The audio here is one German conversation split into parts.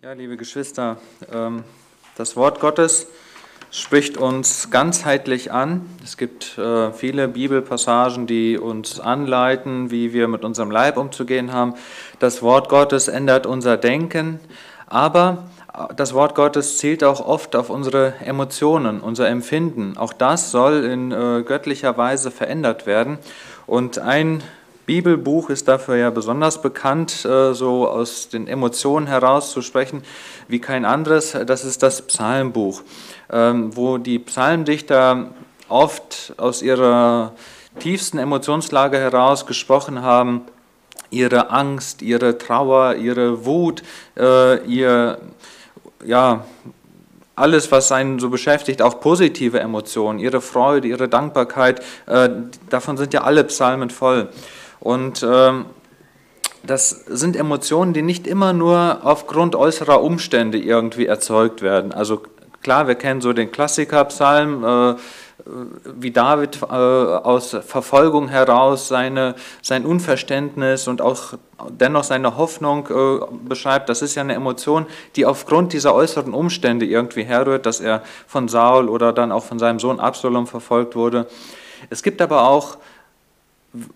Ja, liebe Geschwister, ähm, das Wort Gottes spricht uns ganzheitlich an. Es gibt äh, viele Bibelpassagen, die uns anleiten, wie wir mit unserem Leib umzugehen haben. Das Wort Gottes ändert unser Denken, aber das Wort Gottes zielt auch oft auf unsere Emotionen, unser Empfinden. Auch das soll in äh, göttlicher Weise verändert werden. Und ein Bibelbuch ist dafür ja besonders bekannt, äh, so aus den Emotionen heraus zu sprechen wie kein anderes. Das ist das Psalmbuch, ähm, wo die Psalmdichter oft aus ihrer tiefsten Emotionslage heraus gesprochen haben, ihre Angst, ihre Trauer, ihre Wut, äh, ihr, ja, alles, was einen so beschäftigt, auch positive Emotionen, ihre Freude, ihre Dankbarkeit, äh, davon sind ja alle Psalmen voll. Und ähm, das sind Emotionen, die nicht immer nur aufgrund äußerer Umstände irgendwie erzeugt werden. Also klar, wir kennen so den Klassiker-Psalm, äh, wie David äh, aus Verfolgung heraus seine, sein Unverständnis und auch dennoch seine Hoffnung äh, beschreibt. Das ist ja eine Emotion, die aufgrund dieser äußeren Umstände irgendwie herrührt, dass er von Saul oder dann auch von seinem Sohn Absalom verfolgt wurde. Es gibt aber auch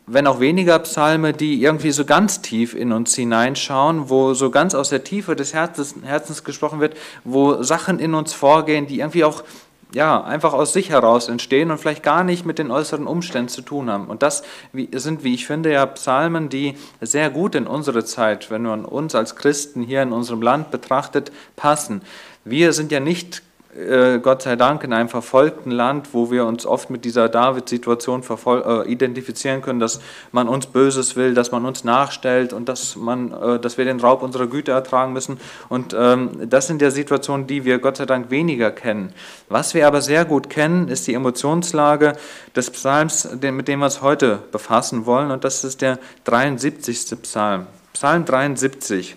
wenn auch weniger Psalme, die irgendwie so ganz tief in uns hineinschauen, wo so ganz aus der Tiefe des Herzens, Herzens gesprochen wird, wo Sachen in uns vorgehen, die irgendwie auch ja, einfach aus sich heraus entstehen und vielleicht gar nicht mit den äußeren Umständen zu tun haben. Und das sind, wie ich finde, ja Psalmen, die sehr gut in unsere Zeit, wenn man uns als Christen hier in unserem Land betrachtet, passen. Wir sind ja nicht äh, Gott sei Dank in einem verfolgten Land, wo wir uns oft mit dieser David-Situation äh, identifizieren können, dass man uns Böses will, dass man uns nachstellt und dass, man, äh, dass wir den Raub unserer Güter ertragen müssen. Und ähm, das sind ja Situationen, die wir Gott sei Dank weniger kennen. Was wir aber sehr gut kennen, ist die Emotionslage des Psalms, mit dem wir uns heute befassen wollen. Und das ist der 73. Psalm. Psalm 73.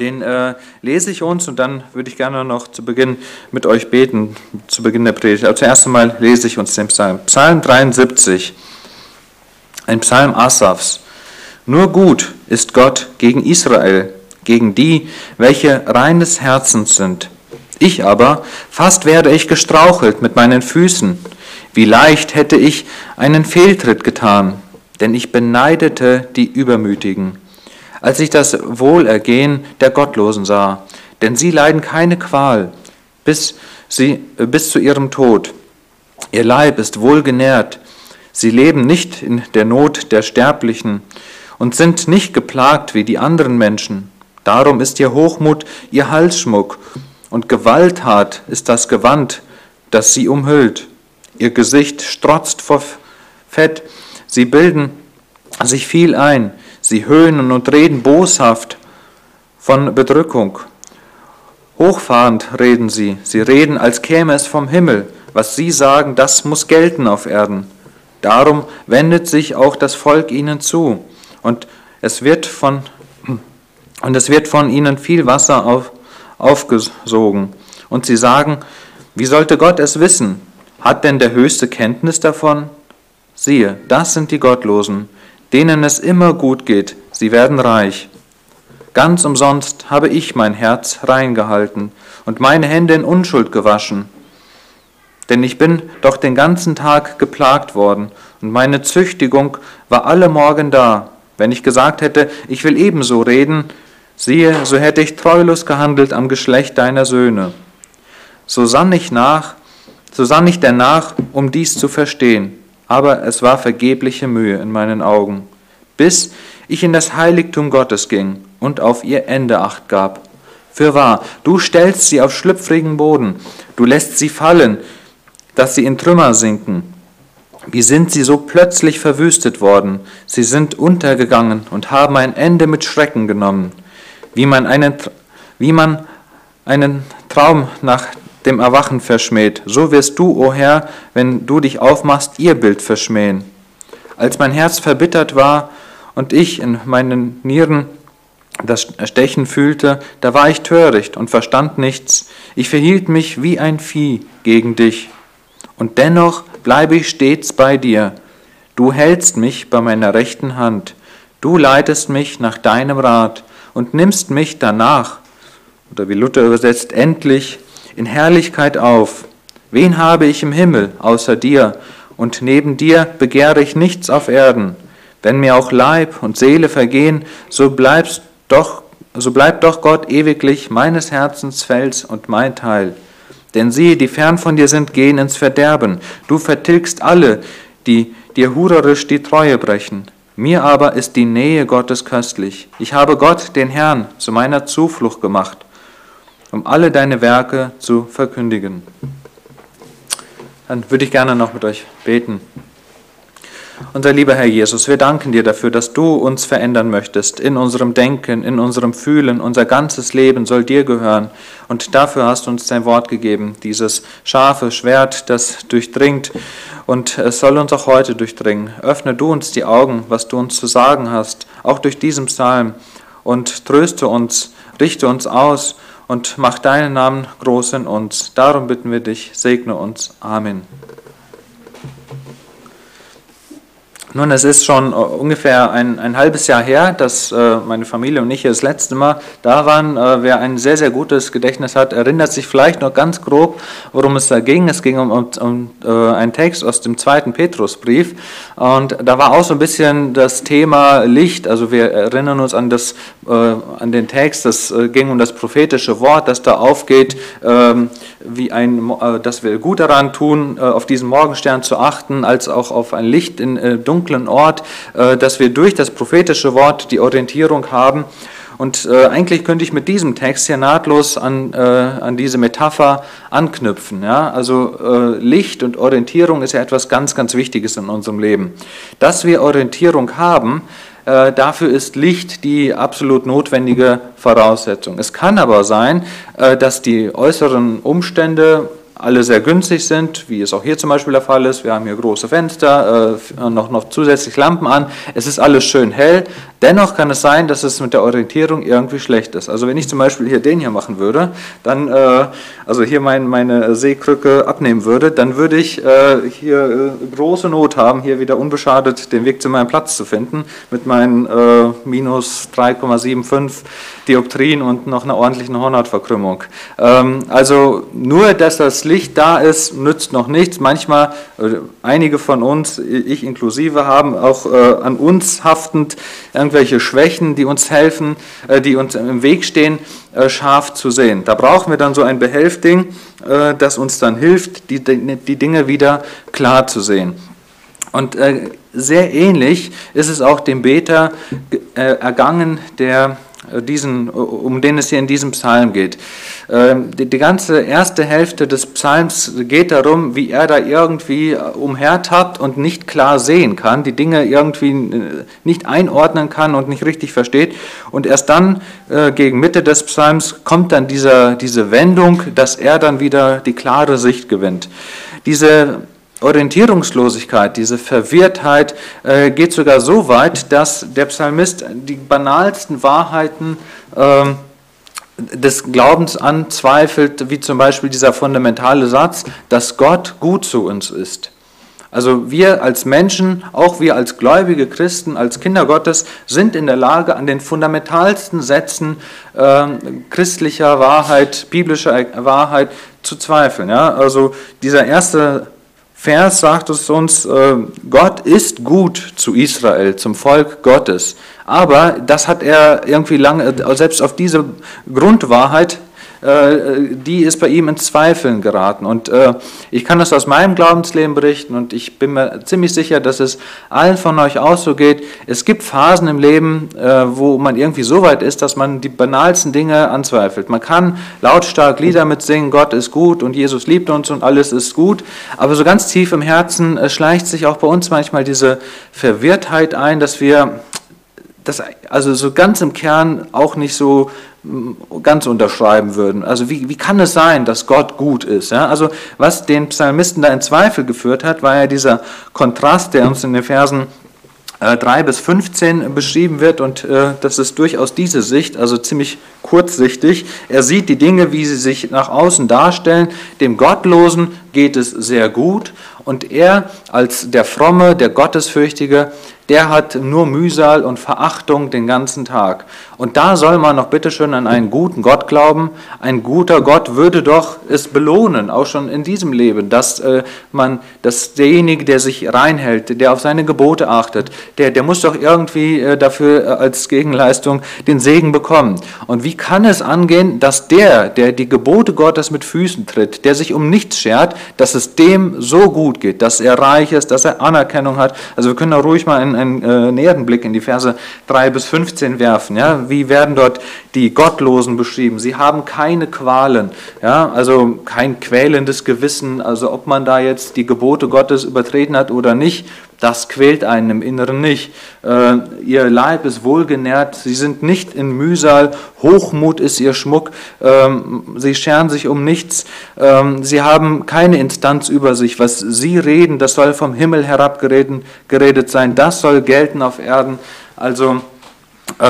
Den äh, lese ich uns und dann würde ich gerne noch zu Beginn mit euch beten, zu Beginn der Predigt. Also zuerst einmal lese ich uns den Psalm. Psalm 73, ein Psalm Asafs. Nur gut ist Gott gegen Israel, gegen die, welche reines Herzens sind. Ich aber, fast werde ich gestrauchelt mit meinen Füßen. Wie leicht hätte ich einen Fehltritt getan, denn ich beneidete die Übermütigen als ich das Wohlergehen der Gottlosen sah, denn sie leiden keine Qual bis, sie, bis zu ihrem Tod. Ihr Leib ist wohlgenährt, sie leben nicht in der Not der Sterblichen und sind nicht geplagt wie die anderen Menschen. Darum ist ihr Hochmut ihr Halsschmuck und Gewalttat ist das Gewand, das sie umhüllt. Ihr Gesicht strotzt vor Fett, sie bilden sich viel ein, Sie höhnen und reden boshaft von Bedrückung. Hochfahrend reden sie. Sie reden, als käme es vom Himmel. Was sie sagen, das muss gelten auf Erden. Darum wendet sich auch das Volk ihnen zu. Und es wird von, und es wird von ihnen viel Wasser auf, aufgesogen. Und sie sagen, wie sollte Gott es wissen? Hat denn der Höchste Kenntnis davon? Siehe, das sind die Gottlosen denen es immer gut geht, sie werden reich. Ganz umsonst habe ich mein Herz reingehalten und meine Hände in Unschuld gewaschen. Denn ich bin doch den ganzen Tag geplagt worden und meine Züchtigung war alle Morgen da. Wenn ich gesagt hätte, ich will ebenso reden, siehe, so hätte ich treulos gehandelt am Geschlecht deiner Söhne. So sann ich nach, so sann ich danach, um dies zu verstehen aber es war vergebliche Mühe in meinen Augen, bis ich in das Heiligtum Gottes ging und auf ihr Ende acht gab. Fürwahr, du stellst sie auf schlüpfrigen Boden, du lässt sie fallen, dass sie in Trümmer sinken. Wie sind sie so plötzlich verwüstet worden? Sie sind untergegangen und haben ein Ende mit Schrecken genommen. Wie man einen, wie man einen Traum nach dem Erwachen verschmäht, so wirst du, o oh Herr, wenn du dich aufmachst, ihr Bild verschmähen. Als mein Herz verbittert war und ich in meinen Nieren das Stechen fühlte, da war ich töricht und verstand nichts. Ich verhielt mich wie ein Vieh gegen dich. Und dennoch bleibe ich stets bei dir. Du hältst mich bei meiner rechten Hand. Du leitest mich nach deinem Rat und nimmst mich danach oder wie Luther übersetzt, endlich in Herrlichkeit auf. Wen habe ich im Himmel außer dir? Und neben dir begehre ich nichts auf Erden. Wenn mir auch Leib und Seele vergehen, so bleibst doch, so bleibt doch Gott ewiglich meines Herzens Fels und mein Teil. Denn sie, die fern von dir sind, gehen ins Verderben. Du vertilgst alle, die dir hurerisch die Treue brechen. Mir aber ist die Nähe Gottes köstlich. Ich habe Gott, den Herrn, zu meiner Zuflucht gemacht, um alle deine Werke zu verkündigen. Dann würde ich gerne noch mit euch beten. Unser lieber Herr Jesus, wir danken dir dafür, dass du uns verändern möchtest in unserem Denken, in unserem Fühlen. Unser ganzes Leben soll dir gehören. Und dafür hast du uns dein Wort gegeben, dieses scharfe Schwert, das durchdringt. Und es soll uns auch heute durchdringen. Öffne du uns die Augen, was du uns zu sagen hast, auch durch diesen Psalm. Und tröste uns, richte uns aus und mach deinen Namen groß in uns. Darum bitten wir dich, segne uns. Amen. Nun, es ist schon äh, ungefähr ein, ein halbes Jahr her, dass äh, meine Familie und ich das letzte Mal da waren. Äh, wer ein sehr, sehr gutes Gedächtnis hat, erinnert sich vielleicht noch ganz grob, worum es da ging. Es ging um, um, um einen Text aus dem zweiten Petrusbrief. Und da war auch so ein bisschen das Thema Licht. Also wir erinnern uns an, das, an den Text, das ging um das prophetische Wort, das da aufgeht, ähm, wie ein, dass wir gut daran tun, auf diesen Morgenstern zu achten, als auch auf ein Licht in äh, dunklen Ort, äh, dass wir durch das prophetische Wort die Orientierung haben. Und äh, eigentlich könnte ich mit diesem Text hier nahtlos an, äh, an diese Metapher anknüpfen. Ja? Also äh, Licht und Orientierung ist ja etwas ganz, ganz Wichtiges in unserem Leben. Dass wir Orientierung haben, äh, dafür ist Licht die absolut notwendige Voraussetzung. Es kann aber sein, äh, dass die äußeren Umstände alle sehr günstig sind, wie es auch hier zum Beispiel der Fall ist. Wir haben hier große Fenster, äh, noch, noch zusätzlich Lampen an. Es ist alles schön hell. Dennoch kann es sein, dass es mit der Orientierung irgendwie schlecht ist. Also wenn ich zum Beispiel hier den hier machen würde, dann, äh, also hier mein, meine Seekrücke abnehmen würde, dann würde ich äh, hier äh, große Not haben, hier wieder unbeschadet den Weg zu meinem Platz zu finden, mit meinen äh, minus 3,75 Dioptrien und noch einer ordentlichen Hornhautverkrümmung. Ähm, also nur, dass das Licht da ist, nützt noch nichts. Manchmal, äh, einige von uns, ich inklusive, haben auch äh, an uns haftend irgendwelche Schwächen, die uns helfen, äh, die uns im Weg stehen, scharf zu sehen. Da brauchen wir dann so ein Behelfding, das uns dann hilft, die, die Dinge wieder klar zu sehen. Und sehr ähnlich ist es auch dem Beter ergangen, der diesen, um den es hier in diesem Psalm geht. Ähm, die, ganze erste Hälfte des Psalms geht darum, wie er da irgendwie umhertappt und nicht klar sehen kann, die Dinge irgendwie äh, nicht einordnen kann und nicht richtig versteht. Und erst dann, äh, gegen Mitte des Psalms, kommt dann dieser, diese Wendung, dass er dann wieder die klare Sicht gewinnt. Diese Orientierungslosigkeit, diese Verwirrtheit äh, geht sogar so weit, dass der Psalmist die banalsten Wahrheiten äh, des Glaubens anzweifelt, wie zum Beispiel dieser fundamentale Satz, dass Gott gut zu uns ist. Also wir als Menschen, auch wir als gläubige Christen, als Kinder Gottes, sind in der Lage, an den fundamentalsten Sätzen äh, christlicher Wahrheit, biblischer Wahrheit zu zweifeln. Ja? Also dieser erste Vers sagt es uns, äh, Gott ist gut zu Israel, zum Volk Gottes. Aber das hat er irgendwie lange, äh, selbst auf diese Grundwahrheit die ist bei ihm in Zweifeln geraten. Und äh, ich kann das aus meinem Glaubensleben berichten und ich bin mir ziemlich sicher, dass es allen von euch auch so geht. Es gibt Phasen im Leben, äh, wo man irgendwie so weit ist, dass man die banalsten Dinge anzweifelt. Man kann lautstark Lieder mitsingen, Gott ist gut und Jesus liebt uns und alles ist gut, aber so ganz tief im Herzen schleicht sich auch bei uns manchmal diese Verwirrtheit ein, dass wir das also so ganz im Kern auch nicht so ganz unterschreiben würden. Also wie, wie kann es sein, dass Gott gut ist? Ja? Also was den Psalmisten da in Zweifel geführt hat, war ja dieser Kontrast, der uns in den Versen 3 äh, bis 15 beschrieben wird und äh, das ist durchaus diese Sicht, also ziemlich kurzsichtig. Er sieht die Dinge, wie sie sich nach außen darstellen, dem Gottlosen geht es sehr gut und er als der fromme, der Gottesfürchtige, der hat nur Mühsal und Verachtung den ganzen Tag. Und da soll man noch bitteschön an einen guten Gott glauben. Ein guter Gott würde doch es belohnen, auch schon in diesem Leben, dass äh, man, dass derjenige, der sich reinhält, der auf seine Gebote achtet, der, der muss doch irgendwie äh, dafür äh, als Gegenleistung den Segen bekommen. Und wie kann es angehen, dass der, der die Gebote Gottes mit Füßen tritt, der sich um nichts schert, dass es dem so gut geht, dass er reich ist, dass er Anerkennung hat? Also wir können da ruhig mal in einen äh, näheren Blick in die Verse 3 bis 15 werfen. Ja? Wie werden dort die Gottlosen beschrieben? Sie haben keine Qualen, ja? also kein quälendes Gewissen, also ob man da jetzt die Gebote Gottes übertreten hat oder nicht, das quält einen im Inneren nicht. Äh, ihr Leib ist wohlgenährt, sie sind nicht in Mühsal, Hochmut ist ihr Schmuck, ähm, sie scheren sich um nichts, ähm, sie haben keine Instanz über sich. Was sie reden, das soll vom Himmel herabgeredet geredet sein, das soll gelten auf Erden. Also äh,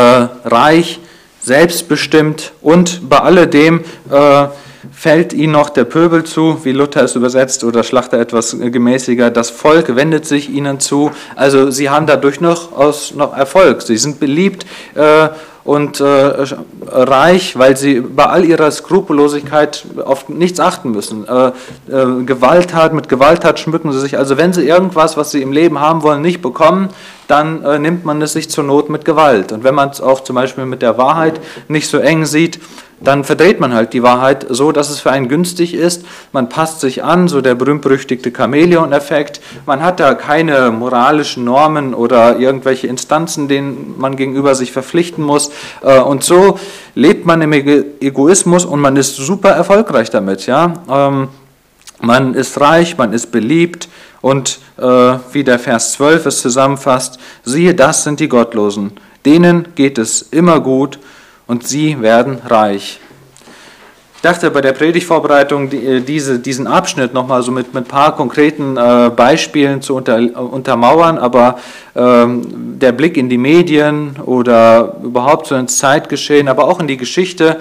reich, selbstbestimmt und bei alledem äh, fällt ihnen noch der Pöbel zu, wie Luther es übersetzt oder Schlachter etwas gemäßiger. Das Volk wendet sich ihnen zu. Also sie haben dadurch noch, aus, noch Erfolg. Sie sind beliebt äh, und äh, reich, weil sie bei all ihrer Skrupellosigkeit auf nichts achten müssen. Äh, äh, Gewalttat, mit Gewalttat schmücken sie sich. Also wenn sie irgendwas, was sie im Leben haben wollen, nicht bekommen, dann äh, nimmt man es sich zur Not mit Gewalt. Und wenn man es auch zum Beispiel mit der Wahrheit nicht so eng sieht, dann verdreht man halt die Wahrheit so, dass es für einen günstig ist. Man passt sich an, so der berühmt-berüchtigte Chamäleon-Effekt. Man hat da keine moralischen Normen oder irgendwelche Instanzen, denen man gegenüber sich verpflichten muss. Äh, und so lebt man im Egoismus und man ist super erfolgreich damit. Ja? Ähm, man ist reich, man ist beliebt und äh, wie der Vers 12 es zusammenfasst, siehe, das sind die Gottlosen. Denen geht es immer gut und sie werden reich. Ich dachte bei der Predigtvorbereitung äh, diese, diesen Abschnitt nochmal so mit, ein paar konkreten äh, Beispielen zu unter, untermauern, aber ähm, der Blick in die Medien oder überhaupt so ins Zeitgeschehen, aber auch in die Geschichte,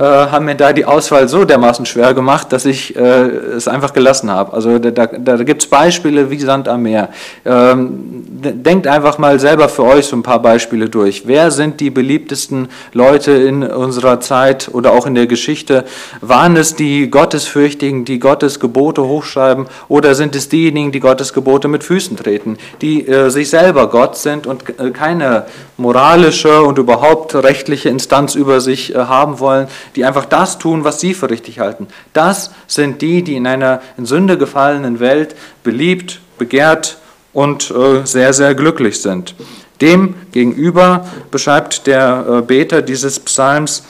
äh, haben mir da die Auswahl so dermaßen schwer gemacht, dass ich äh, es einfach gelassen habe. Also da, da, da gibt es Beispiele wie Sand am Meer. Ähm, denkt einfach mal selber für euch so ein paar Beispiele durch. Wer sind die beliebtesten Leute in unserer Zeit oder auch in der Geschichte? Waren es die Gottesfürchtigen, die Gottes Gebote hochschreiben oder sind es diejenigen, die Gottes Gebote mit Füßen treten, die äh, sich selber Gott sind und äh, keine moralische und überhaupt rechtliche Instanz über sich äh, haben wollen, die einfach das tun, was sie für richtig halten. Das sind die, die in einer in Sünde gefallenen Welt beliebt, begehrt und äh, sehr, sehr glücklich sind. Dem gegenüber beschreibt der äh, Beter dieses Psalms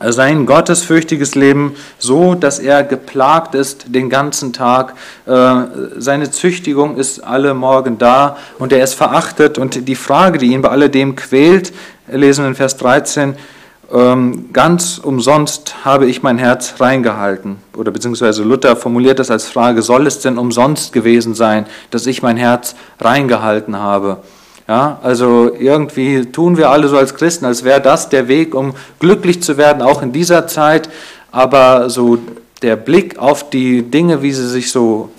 sein gottesfürchtiges Leben so, dass er geplagt ist den ganzen Tag. Äh, seine Züchtigung ist alle Morgen da und er ist verachtet. Und die Frage, die ihn bei alledem quält, lesen wir in Vers 13, ähm, ganz umsonst habe ich mein Herz reingehalten. Oder beziehungsweise Luther formuliert das als Frage, soll es denn umsonst gewesen sein, dass ich mein Herz reingehalten habe? Ja, also irgendwie tun wir alle so als Christen, als wäre das der Weg, um glücklich zu werden, auch in dieser Zeit. Aber so der Blick auf die Dinge, wie sie sich so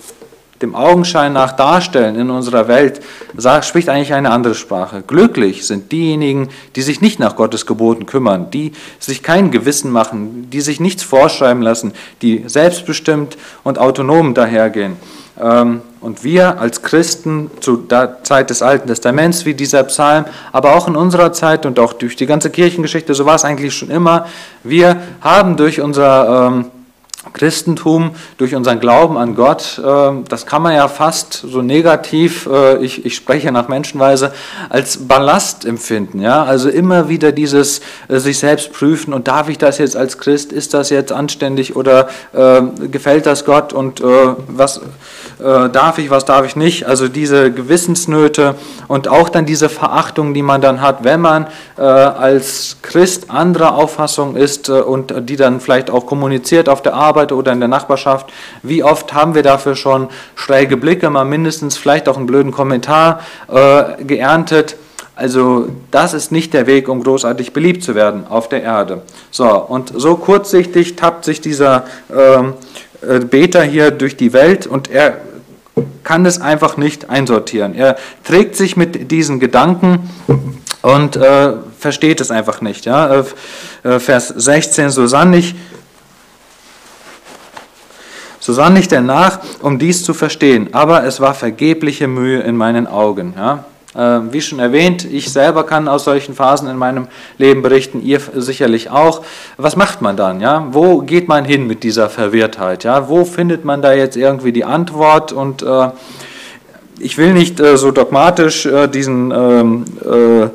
dem Augenschein nach darstellen in unserer Welt, spricht eigentlich eine andere Sprache. Glücklich sind diejenigen, die sich nicht nach Gottes Geboten kümmern, die sich kein Gewissen machen, die sich nichts vorschreiben lassen, die selbstbestimmt und autonom dahergehen. Ähm, und wir als Christen zu der Zeit des Alten Testaments, wie dieser Psalm, aber auch in unserer Zeit und auch durch die ganze Kirchengeschichte, so war es eigentlich schon immer, wir haben durch unser ähm, Christentum, durch unseren Glauben an Gott, äh, das kann man ja fast so negativ, äh, ich, ich spreche nach Menschenweise, als Ballast empfinden. Ja? Also immer wieder dieses äh, sich selbst prüfen und darf ich das jetzt als Christ, ist das jetzt anständig oder gefällt das Gott und was darf ich, was darf ich nicht? Also diese Gewissensnöte und auch dann diese Verachtung, die man dann hat, wenn man als Christ anderer Auffassung ist und die dann vielleicht auch kommuniziert auf der Arbeit, Arbeit oder in der Nachbarschaft. Wie oft haben wir dafür schon schräge Blicke, mal mindestens vielleicht auch einen blöden Kommentar äh, geerntet. Also das ist nicht der Weg, um großartig beliebt zu werden auf der Erde. So, und so kurzsichtig tappt sich dieser ähm, äh, Beter hier durch die Welt und er kann es einfach nicht einsortieren. Er trägt sich mit diesen Gedanken und äh, versteht es einfach nicht. Ja? Äh, Vers 16, so sann ich, so sann ich denn nach, um dies zu verstehen, aber es war vergebliche Mühe in meinen Augen. Ja? Ähm, wie schon erwähnt, ich selber kann aus solchen Phasen in meinem Leben berichten, ihr sicherlich auch. Was macht man dann? Ja? Wo geht man hin mit dieser Verwirrtheit? Ja? Wo findet man da jetzt irgendwie die Antwort? Und äh, ich will nicht äh, so dogmatisch äh, diesen ähm, äh,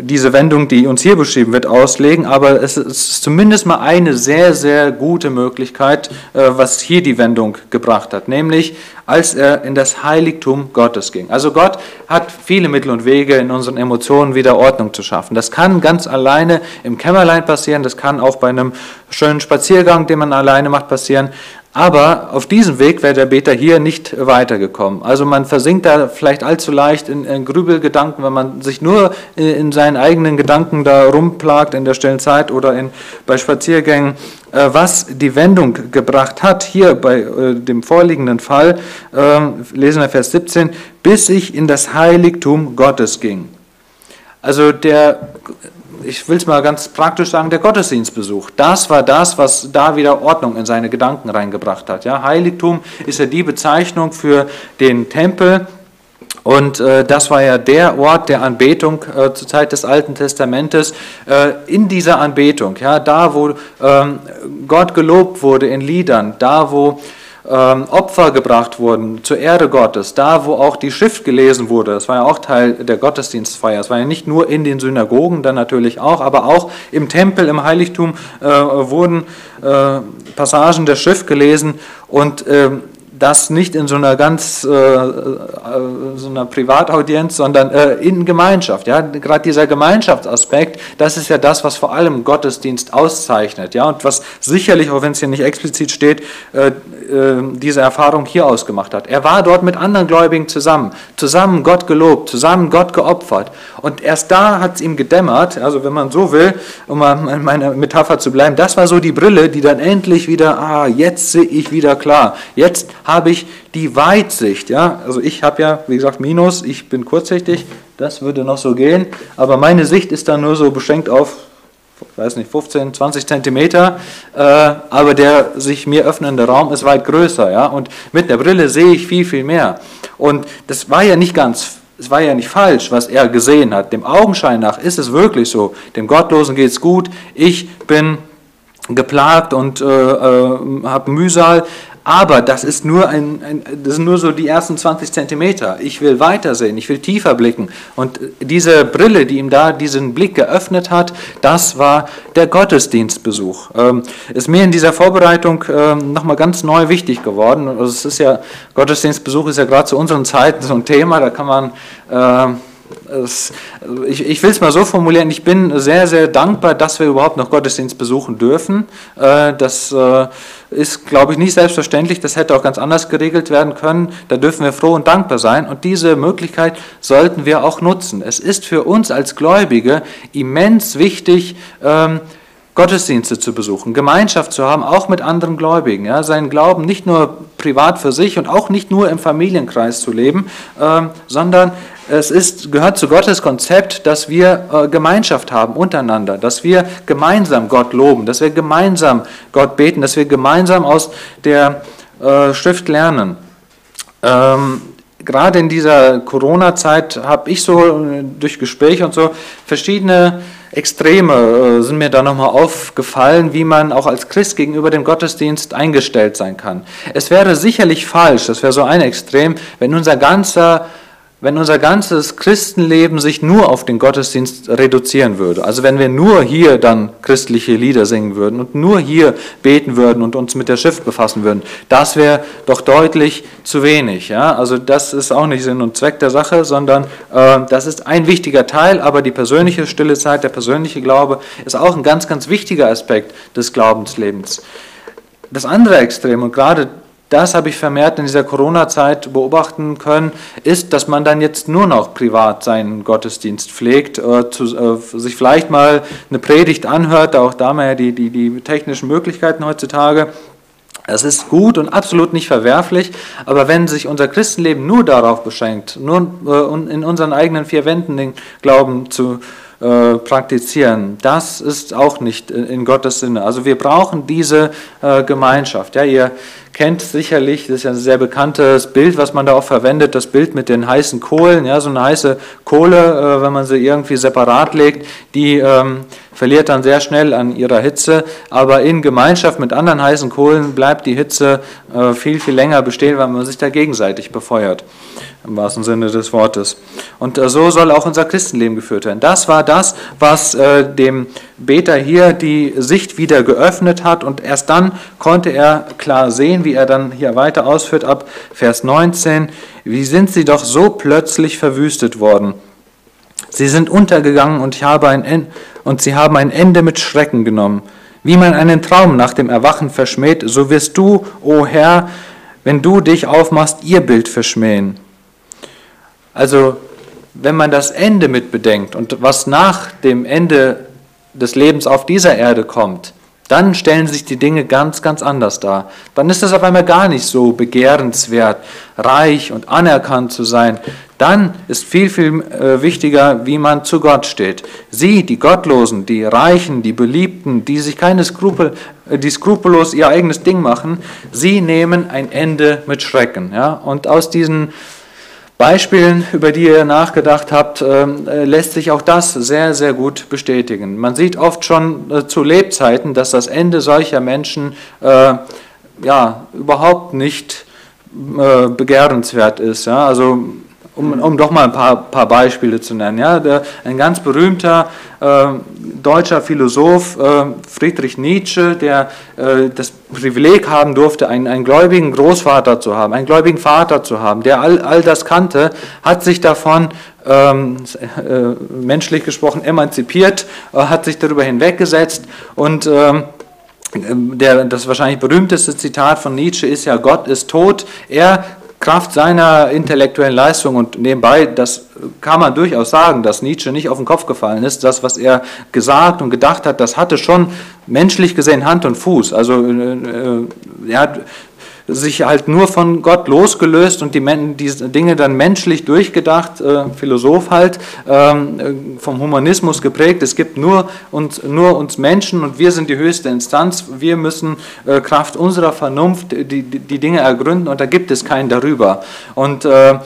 diese Wendung, die uns hier beschrieben wird, auslegen, aber es ist zumindest mal eine sehr, sehr gute Möglichkeit, äh, was hier die Wendung gebracht hat, nämlich als er in das Heiligtum Gottes ging. Also Gott hat viele Mittel und Wege, in unseren Emotionen wieder Ordnung zu schaffen. Das kann ganz alleine im Kämmerlein passieren, das kann auch bei einem schönen Spaziergang, den man alleine macht, passieren. Aber auf diesem Weg wäre der Beter hier nicht weitergekommen. Also man versinkt da vielleicht allzu leicht in, in Grübelgedanken, wenn man sich nur in seinen eigenen Gedanken da rumplagt in der stillen Zeit oder in, bei Spaziergängen. Äh, was die Wendung gebracht hat, hier bei äh, dem vorliegenden Fall, äh, lesen wir Vers 17, bis ich in das Heiligtum Gottes ging. Also der ich will es mal ganz praktisch sagen, der Gottesdienstbesuch. Das war das, was da wieder Ordnung in seine Gedanken reingebracht hat. Ja, Heiligtum ist ja die Bezeichnung für den Tempel. Und äh, das war ja der Ort der Anbetung äh, zur Zeit des Alten Testamentes. Äh, in dieser Anbetung, ja, da wo ähm, Gott gelobt wurde in Liedern, da wo ähm, Opfer gebracht wurden zur Ehre Gottes, da wo auch die Schrift gelesen wurde, das war ja auch Teil der Gottesdienstfeier, es war ja nicht nur in den Synagogen, dann natürlich auch, aber auch im Tempel, im Heiligtum äh, wurden äh, Passagen der Schrift gelesen. Und äh, das nicht in so einer ganz äh, äh, so einer Privataudienz, sondern äh, in Gemeinschaft. Ja, gerade dieser Gemeinschaftsaspekt, das ist ja das, was vor allem Gottesdienst auszeichnet. Ja, und was sicherlich, auch wenn es hier nicht explizit steht, äh, äh, diese Erfahrung hier ausgemacht hat. Er war dort mit anderen Gläubigen zusammen, zusammen Gott gelobt, zusammen Gott geopfert. Und erst da hat es ihm gedämmert, also wenn man so will, um in meiner Metapher zu bleiben, das war so die Brille, die dann endlich wieder, ah, jetzt sehe ich wieder klar. Jetzt habe ich die Weitsicht. Ja? Also ich habe ja, wie gesagt, Minus, ich bin kurzsichtig, das würde noch so gehen, aber meine Sicht ist dann nur so beschränkt auf, weiß nicht, 15, 20 Zentimeter, äh, aber der sich mir öffnende Raum ist weit größer. Ja? Und mit der Brille sehe ich viel, viel mehr. Und das war ja nicht ganz es war ja nicht falsch, was er gesehen hat. Dem Augenschein nach ist es wirklich so. Dem Gottlosen geht es gut. Ich bin geplagt und äh, äh, habe Mühsal. Aber das ist nur ein, ein, das sind nur so die ersten 20 Zentimeter. Ich will weitersehen, ich will tiefer blicken. Und diese Brille, die ihm da diesen Blick geöffnet hat, das war der Gottesdienstbesuch. Ähm, ist mir in dieser Vorbereitung ähm, nochmal ganz neu wichtig geworden. Also es ist ja, Gottesdienstbesuch ist ja gerade zu unseren Zeiten so ein Thema, da kann man äh, es, ich, ich will es mal so formulieren, ich bin sehr, sehr dankbar, dass wir überhaupt noch Gottesdienst besuchen dürfen. Äh, das äh, ist, glaube ich, nicht selbstverständlich, das hätte auch ganz anders geregelt werden können. Da dürfen wir froh und dankbar sein und diese Möglichkeit sollten wir auch nutzen. Es ist für uns als Gläubige immens wichtig, ähm, Gottesdienste zu besuchen, Gemeinschaft zu haben, auch mit anderen Gläubigen, ja, seinen Glauben nicht nur privat für sich und auch nicht nur im Familienkreis zu leben, äh, sondern es ist, gehört zu Gottes Konzept, dass wir äh, Gemeinschaft haben untereinander, dass wir gemeinsam Gott loben, dass wir gemeinsam Gott beten, dass wir gemeinsam aus der äh, Schrift lernen. Ähm, gerade in dieser Corona-Zeit habe ich so äh, durch Gespräche und so verschiedene Extreme äh, sind mir da nochmal aufgefallen, wie man auch als Christ gegenüber dem Gottesdienst eingestellt sein kann. Es wäre sicherlich falsch, das wäre so ein Extrem, wenn unser ganzer wenn unser ganzes Christenleben sich nur auf den Gottesdienst reduzieren würde, also wenn wir nur hier dann christliche Lieder singen würden und nur hier beten würden und uns mit der Schrift befassen würden, das wäre doch deutlich zu wenig. Ja? Also das ist auch nicht Sinn und Zweck der Sache, sondern äh, das ist ein wichtiger Teil, aber die persönliche stille Zeit, der persönliche Glaube ist auch ein ganz, ganz wichtiger Aspekt des Glaubenslebens. Das andere Extrem, und gerade das habe ich vermehrt in dieser Corona-Zeit beobachten können, ist, dass man dann jetzt nur noch privat seinen Gottesdienst pflegt, äh, zu, äh, sich vielleicht mal eine Predigt anhört, auch da haben wir ja die, die, die technischen Möglichkeiten heutzutage, Das ist gut und absolut nicht verwerflich, aber wenn sich unser Christenleben nur darauf beschränkt, nur äh, in unseren eigenen vier Wänden den Glauben zu äh, praktizieren, das ist auch nicht in Gottes Sinne. Also wir brauchen diese äh, Gemeinschaft. Ja, ihr kennt sicherlich, das ist ja ein sehr bekanntes Bild, was man da auch verwendet, das Bild mit den heißen Kohlen. Ja, so eine heiße Kohle, äh, wenn man sie irgendwie separat legt, die ähm, verliert dann sehr schnell an ihrer Hitze, aber in Gemeinschaft mit anderen heißen Kohlen bleibt die Hitze äh, viel, viel länger bestehen, weil man sich da gegenseitig befeuert, im wahrsten Sinne des Wortes. Und äh, so soll auch unser Christenleben geführt werden. Das war das, was äh, dem Beter hier die Sicht wieder geöffnet hat und erst dann konnte er klar sehen, wie er dann hier weiter ausführt ab Vers 19, wie sind sie doch so plötzlich verwüstet worden. Sie sind untergegangen und, ich habe ein und sie haben ein Ende mit Schrecken genommen. Wie man einen Traum nach dem Erwachen verschmäht, so wirst du, o Herr, wenn du dich aufmachst, ihr Bild verschmähen. Also, wenn man das Ende mit bedenkt und was nach dem Ende des Lebens auf dieser Erde kommt, dann stellen sich die Dinge ganz, ganz anders dar. Dann ist es auf einmal gar nicht so begehrenswert, reich und anerkannt zu sein. Dann ist viel, viel äh, wichtiger, wie man zu Gott steht. Sie, die Gottlosen, die Reichen, die Beliebten, die sich keine Skrupel, äh, die skrupellos ihr eigenes Ding machen, sie nehmen ein Ende mit Schrecken. Ja? Und aus diesen Beispielen, über die ihr nachgedacht habt, ähm, äh, lässt sich auch das sehr, sehr gut bestätigen. Man sieht oft schon äh, zu Lebzeiten, dass das Ende solcher Menschen äh, ja, überhaupt nicht begehrenswert ist. Ja? Also um, um doch mal ein paar, paar Beispiele zu nennen. Ja, der, ein ganz berühmter äh, deutscher Philosoph, äh, Friedrich Nietzsche, der äh, das Privileg haben durfte, einen, einen gläubigen Großvater zu haben, einen gläubigen Vater zu haben, der all, all das kannte, hat sich davon ähm, äh, menschlich gesprochen emanzipiert, äh, hat sich darüber hinweggesetzt und ähm, der, das wahrscheinlich berühmteste Zitat von Nietzsche ist ja, Gott ist tot. Er Kraft seiner intellektuellen Leistung und nebenbei, das kann man durchaus sagen, dass Nietzsche nicht auf den Kopf gefallen ist. Das, was er gesagt und gedacht hat, das hatte schon menschlich gesehen Hand und Fuß. Also äh, äh er hat sich halt nur von Gott losgelöst und die, die Dinge dann menschlich durchgedacht, äh, Philosoph halt, ähm, äh, vom Humanismus geprägt. Es gibt nur uns, nur uns Menschen und wir sind die höchste Instanz. Wir müssen äh, Kraft unserer Vernunft die, die Dinge ergründen und da gibt es keinen darüber. Und äh,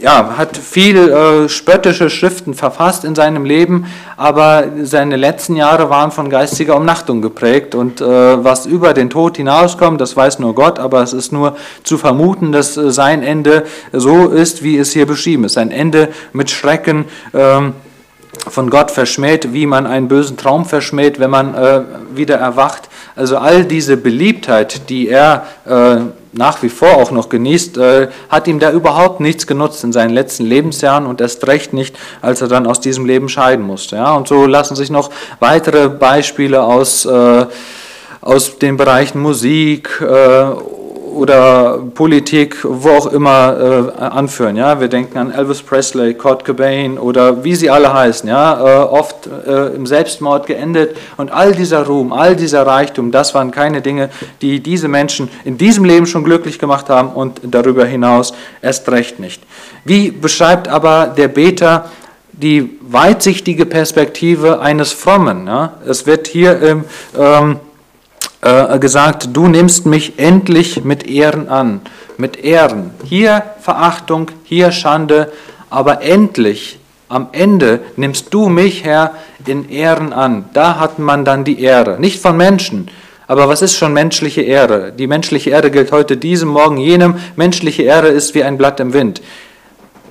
ja, hat viel äh, spöttische Schriften verfasst in seinem Leben, aber seine letzten Jahre waren von geistiger Umnachtung geprägt. Und äh, was über den Tod hinauskommt, das weiß nur Gott, aber es ist nur zu vermuten, dass äh, sein Ende so ist, wie es hier beschrieben ist. Ein Ende mit Schrecken. Ähm, von Gott verschmäht, wie man einen bösen Traum verschmäht, wenn man äh, wieder erwacht. Also all diese Beliebtheit, die er äh, nach wie vor auch noch genießt, äh, hat ihm da überhaupt nichts genutzt in seinen letzten Lebensjahren und erst recht nicht, als er dann aus diesem Leben scheiden musste. Ja? Und so lassen sich noch weitere Beispiele aus, äh, aus den Bereichen Musik äh, oder Politik, wo auch immer äh, anführen. Ja? Wir denken an Elvis Presley, Kurt Cobain oder wie sie alle heißen. Ja? Äh, oft äh, im Selbstmord geendet. Und all dieser Ruhm, all dieser Reichtum, das waren keine Dinge, die diese Menschen in diesem Leben schon glücklich gemacht haben und darüber hinaus erst recht nicht. Wie beschreibt aber der Beter die weitsichtige Perspektive eines Frommen? Ja? Es wird hier im... Ähm, äh, gesagt, du nimmst mich endlich mit Ehren an, mit Ehren. Hier Verachtung, hier Schande, aber endlich, am Ende nimmst du mich, Herr, in Ehren an. Da hat man dann die Ehre, nicht von Menschen. Aber was ist schon menschliche Ehre? Die menschliche Ehre gilt heute diesem, morgen jenem. Menschliche Ehre ist wie ein Blatt im Wind.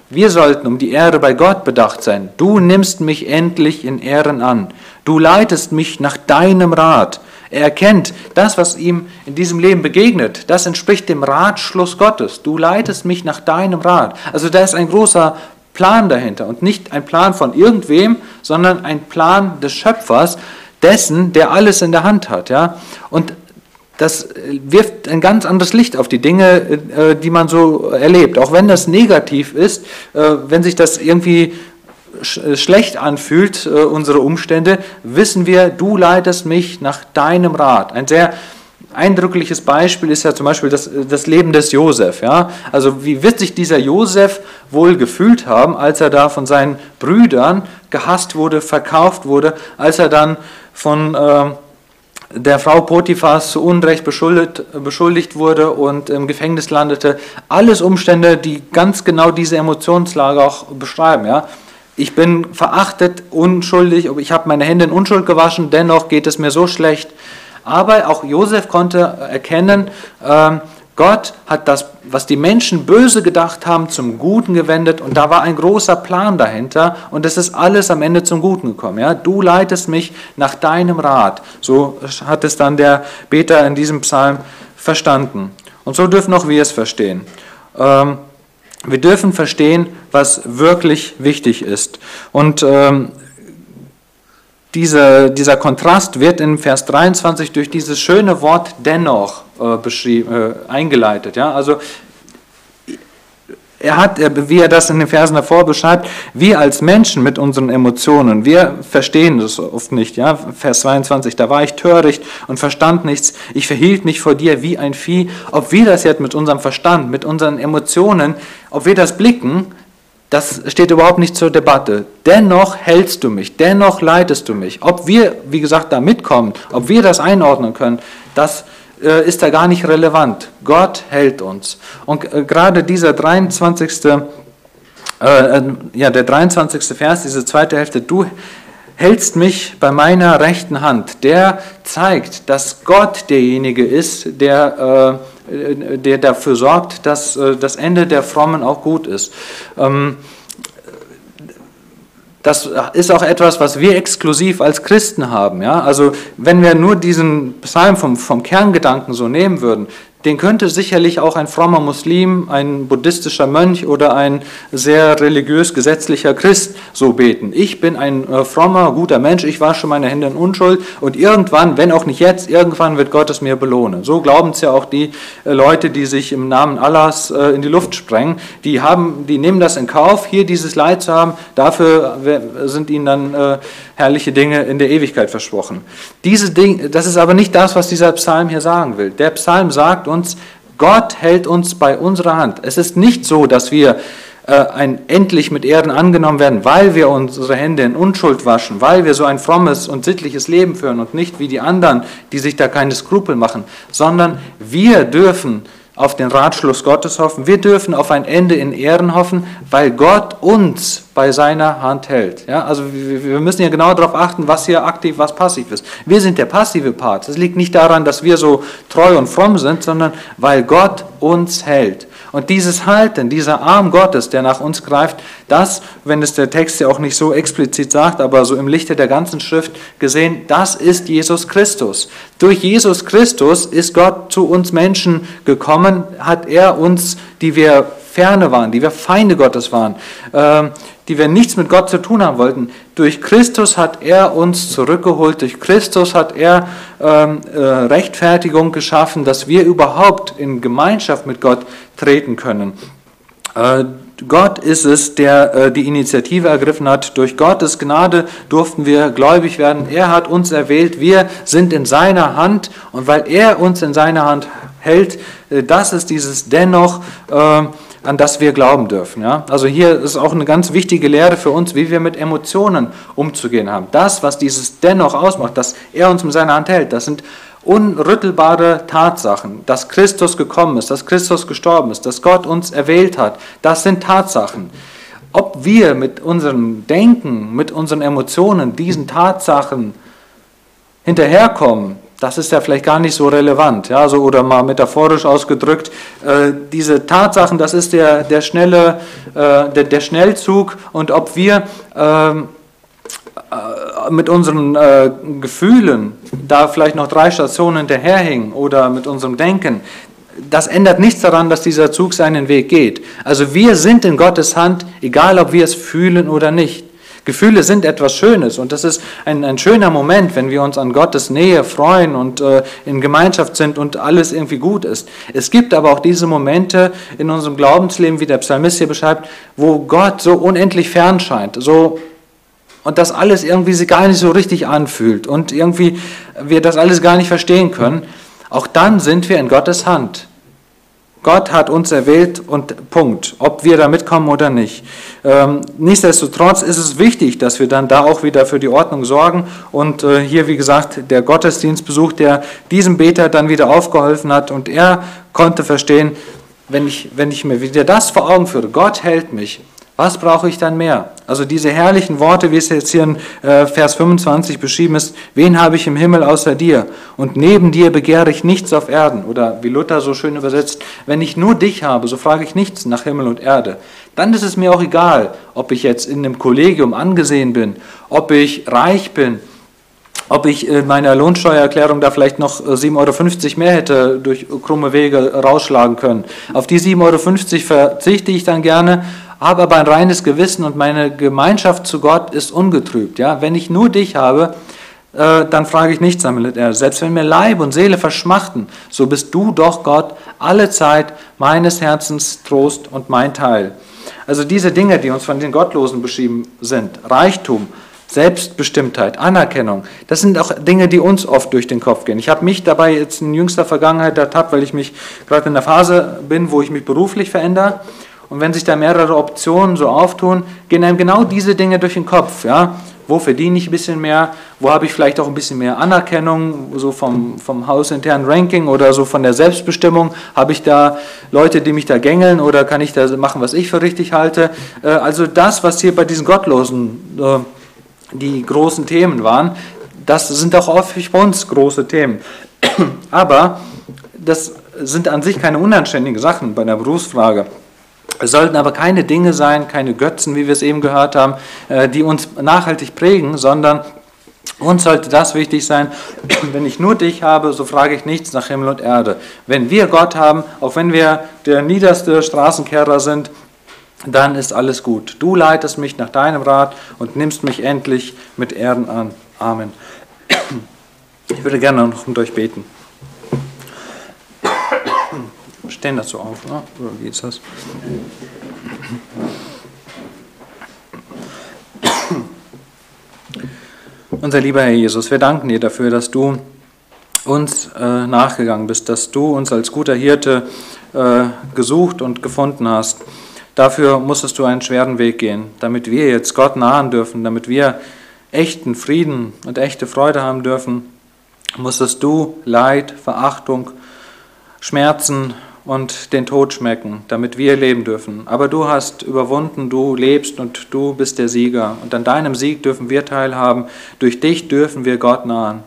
Wir sollten um die Ehre bei Gott bedacht sein. Du nimmst mich endlich in Ehren an. Du leitest mich nach deinem Rat. Er erkennt, das, was ihm in diesem Leben begegnet, das entspricht dem Ratschluss Gottes. Du leitest mich nach deinem Rat. Also da ist ein großer Plan dahinter und nicht ein Plan von irgendwem, sondern ein Plan des Schöpfers, dessen, der alles in der Hand hat. Ja? Und das wirft ein ganz anderes Licht auf die Dinge, äh, die man so erlebt. Auch wenn das negativ ist, äh, wenn sich das irgendwie äh, schlecht anfühlt, äh, unsere Umstände, wissen wir, du leitest mich nach deinem Rat. Ein sehr eindrückliches Beispiel ist ja zum Beispiel das, das Leben des Josef. Ja? Also wie wird sich dieser Josef wohl gefühlt haben, als er da von seinen Brüdern gehasst wurde, verkauft wurde, als er dann von äh, der Frau Potiphas zu Unrecht beschuldigt, beschuldigt wurde und im Gefängnis landete. Alles Umstände, die ganz genau diese Emotionslage auch beschreiben. Ja? Ich bin verachtet, unschuldig, ich habe meine Hände in Unschuld gewaschen, dennoch geht es mir so schlecht. Aber auch Josef konnte erkennen, äh, Gott hat das, was die Menschen böse gedacht haben, zum Guten gewendet und da war ein großer Plan dahinter und es ist alles am Ende zum Guten gekommen. Ja? Du leitest mich nach deinem Rat. So hat es dann der Beter in diesem Psalm verstanden. Und so dürfen auch wir es verstehen. Ähm, wir dürfen verstehen, was wirklich wichtig ist. Und ähm, dieser, dieser Kontrast wird in Vers 23 durch dieses schöne Wort dennoch äh, äh, eingeleitet. Ja? Also er hat, wie er das in den Versen davor beschreibt, wir als Menschen mit unseren Emotionen, wir verstehen das oft nicht. Ja? Vers 22, da war ich töricht und verstand nichts. Ich verhielt mich vor dir wie ein Vieh. Ob wir das jetzt mit unserem Verstand, mit unseren Emotionen, ob wir das blicken, das steht überhaupt nicht zur Debatte. Dennoch hältst du mich, dennoch leitest du mich. Ob wir, wie gesagt, da mitkommen, ob wir das einordnen können, das äh, ist da gar nicht relevant. Gott hält uns. Und äh, gerade dieser 23. Äh, ja, der 23. Vers, diese zweite Hälfte, du hältst mich bei meiner rechten Hand, der zeigt, dass Gott derjenige ist, der der dafür sorgt, dass das Ende der Frommen auch gut ist. Ähm, das ist auch etwas, was wir exklusiv als Christen haben. Ja? Also wenn wir nur diesen Psalm vom, vom Kerngedanken so nehmen würden, den könnte sicherlich auch ein frommer Muslim, ein buddhistischer Mönch oder ein sehr religiös gesetzlicher Christ so beten. Ich bin ein äh, frommer, guter Mensch, ich wasche meine Hände in Unschuld und irgendwann, wenn auch nicht jetzt, irgendwann wird Gott es mir belohnen. So glauben es ja auch die äh, Leute, die sich im Namen Allahs äh, in die Luft sprengen. Die, haben, die nehmen das in Kauf, hier dieses Leid zu haben, dafür sind ihnen dann herrliche Dinge in der Ewigkeit versprochen. Diese Dinge, das ist aber nicht das, was dieser Psalm hier sagen will. Der Psalm sagt uns, Gott hält uns bei unserer Hand. Es ist nicht so, dass wir äh, ein, endlich mit Ehren angenommen werden, weil wir unsere Hände in Unschuld waschen, weil wir so ein frommes und sittliches Leben führen und nicht wie die anderen, die sich da keine Skrupel machen, sondern wir dürfen auf den Ratschluss Gottes hoffen. Wir dürfen auf ein Ende in Ehren hoffen, weil Gott uns bei seiner Hand hält. Ja, also wir müssen ja genau darauf achten, was hier aktiv, was passiv ist. Wir sind der passive Part. Es liegt nicht daran, dass wir so treu und fromm sind, sondern weil Gott uns hält. Und dieses Halten, dieser Arm Gottes, der nach uns greift, das, wenn es der Text ja auch nicht so explizit sagt, aber so im Lichte der ganzen Schrift gesehen, das ist Jesus Christus. Durch Jesus Christus ist Gott zu uns Menschen gekommen, hat er uns, die wir ferne waren, die wir Feinde Gottes waren, äh, die wir nichts mit Gott zu tun haben wollten. Durch Christus hat er uns zurückgeholt, durch Christus hat er ähm, äh, Rechtfertigung geschaffen, dass wir überhaupt in Gemeinschaft mit Gott treten können. Äh, Gott ist es, der äh, die Initiative ergriffen hat. Durch Gottes Gnade durften wir gläubig werden. Er hat uns erwählt. Wir sind in seiner Hand. Und weil er uns in seiner Hand hält, das ist dieses dennoch, äh, an das wir glauben dürfen. Ja? Also hier ist auch eine ganz wichtige Lehre für uns, wie wir mit Emotionen umzugehen haben. Das, was dieses dennoch ausmacht, dass er uns mit seiner Hand hält, das sind unrüttelbare Tatsachen, dass Christus gekommen ist, dass Christus gestorben ist, dass Gott uns erwählt hat. Das sind Tatsachen. Ob wir mit unserem Denken, mit unseren Emotionen diesen Tatsachen hinterherkommen, das ist ja vielleicht gar nicht so relevant. Ja, so, oder mal metaphorisch ausgedrückt, äh, diese Tatsachen, das ist der, der, schnelle, äh, der, der, Schnellzug und ob wir ähm, äh, mit unseren äh, Gefühlen da vielleicht noch drei Stationen hinterherhängen oder mit unserem Denken, das ändert nichts daran, dass dieser Zug seinen Weg geht. Also wir sind in Gottes Hand, egal ob wir es fühlen oder nicht. Gefühle sind etwas Schönes und das ist ein, ein schöner Moment, wenn wir uns an Gottes Nähe freuen und äh, in Gemeinschaft sind und alles irgendwie gut ist. Es gibt aber auch diese Momente in unserem Glaubensleben, wie der Psalmist hier beschreibt, wo Gott so unendlich fern scheint, so und das alles irgendwie sich gar nicht so richtig anfühlt und irgendwie wir das alles gar nicht verstehen können. auch dann sind wir in Gottes Hand. Gott hat uns erwählt und Punkt, ob wir da mitkommen oder nicht. Ähm, nichtsdestotrotz ist es wichtig, dass wir dann da auch wieder für die Ordnung sorgen und äh, hier, wie gesagt, der Gottesdienstbesuch, der diesem Beter dann wieder aufgeholfen hat und er konnte verstehen, wenn ich, wenn ich mir wieder das vor Augen führe, Gott hält mich, was brauche ich dann mehr? Also diese herrlichen Worte, wie es jetzt hier in äh, Vers 25 beschrieben ist, wen habe ich im Himmel außer dir? Und neben dir begehre ich nichts auf Erden. Oder wie Luther so schön übersetzt, wenn ich nur dich habe, so frage ich nichts nach Himmel und Erde. Dann ist es mir auch egal, ob ich jetzt in einem Kollegium angesehen bin, ob ich reich bin, ob ich in meiner Lohnsteuererklärung da vielleicht noch 7,50 Euro mehr hätte durch krumme Wege rausschlagen können. Auf die 7,50 Euro verzichte ich dann gerne habe aber ein reines Gewissen und meine Gemeinschaft zu Gott ist ungetrübt. Ja? Wenn ich nur dich habe, äh, dann frage ich nichts am Militär. Selbst wenn mir Leib und Seele verschmachten, so bist du doch Gott alle Zeit meines Herzens Trost und mein Teil. Also diese Dinge, die uns von den Gottlosen beschrieben sind, Reichtum, Selbstbestimmtheit, Anerkennung, das sind auch Dinge, die uns oft durch den Kopf gehen. Ich habe mich dabei jetzt in jüngster Vergangenheit ertappt, weil ich mich gerade in der Phase bin, wo ich mich beruflich verändere. Und wenn sich da mehrere Optionen so auftun, gehen einem genau diese Dinge durch den Kopf. Ja? Wo verdiene ich ein bisschen mehr? Wo habe ich vielleicht auch ein bisschen mehr Anerkennung, so vom, vom hausinternen Ranking oder so von der Selbstbestimmung? Habe ich da Leute, die mich da gängeln oder kann ich da machen, was ich für richtig halte? Äh, also das, was hier bei diesen Gottlosen äh, die großen Themen waren, das sind auch häufig bei uns große Themen. Aber das sind an sich keine unanständigen Sachen bei der Berufsfrage. Es sollten aber keine Dinge sein, keine Götzen, wie wir es eben gehört haben, äh, die uns nachhaltig prägen, sondern uns sollte das wichtig sein, wenn ich nur dich habe, so frage ich nichts nach Himmel und Erde. Wenn wir Gott haben, auch wenn wir der niederste Straßenkehrer sind, dann ist alles gut. Du leitest mich nach deinem Rat und nimmst mich endlich mit Erden an. Amen. Ich würde gerne noch mit euch beten stellen so auf, ne? oder wie ist das? Unser lieber Herr Jesus, wir danken dir dafür, dass du uns äh, nachgegangen bist, dass du uns als guter Hirte äh, gesucht und gefunden hast. Dafür musstest du einen schweren Weg gehen, damit wir jetzt Gott nahen dürfen, damit wir echten Frieden und echte Freude haben dürfen, musstest du Leid, Verachtung, Schmerzen und den Tod schmecken, damit wir leben dürfen. Aber du hast überwunden, du lebst und du bist der Sieger. Und an deinem Sieg dürfen wir teilhaben. Durch dich dürfen wir Gott nahen.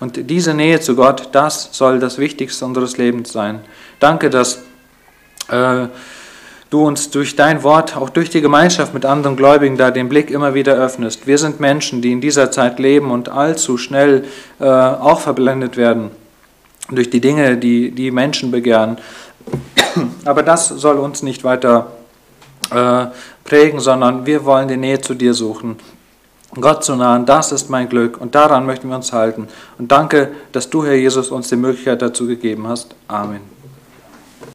Und diese Nähe zu Gott, das soll das Wichtigste unseres Lebens sein. Danke, dass äh, du uns durch dein Wort, auch durch die Gemeinschaft mit anderen Gläubigen, da den Blick immer wieder öffnest. Wir sind Menschen, die in dieser Zeit leben und allzu schnell äh, auch verblendet werden durch die Dinge, die die Menschen begehren. Aber das soll uns nicht weiter äh, prägen, sondern wir wollen die Nähe zu dir suchen. Gott zu nahen, das ist mein Glück und daran möchten wir uns halten. Und danke, dass du, Herr Jesus, uns die Möglichkeit dazu gegeben hast. Amen.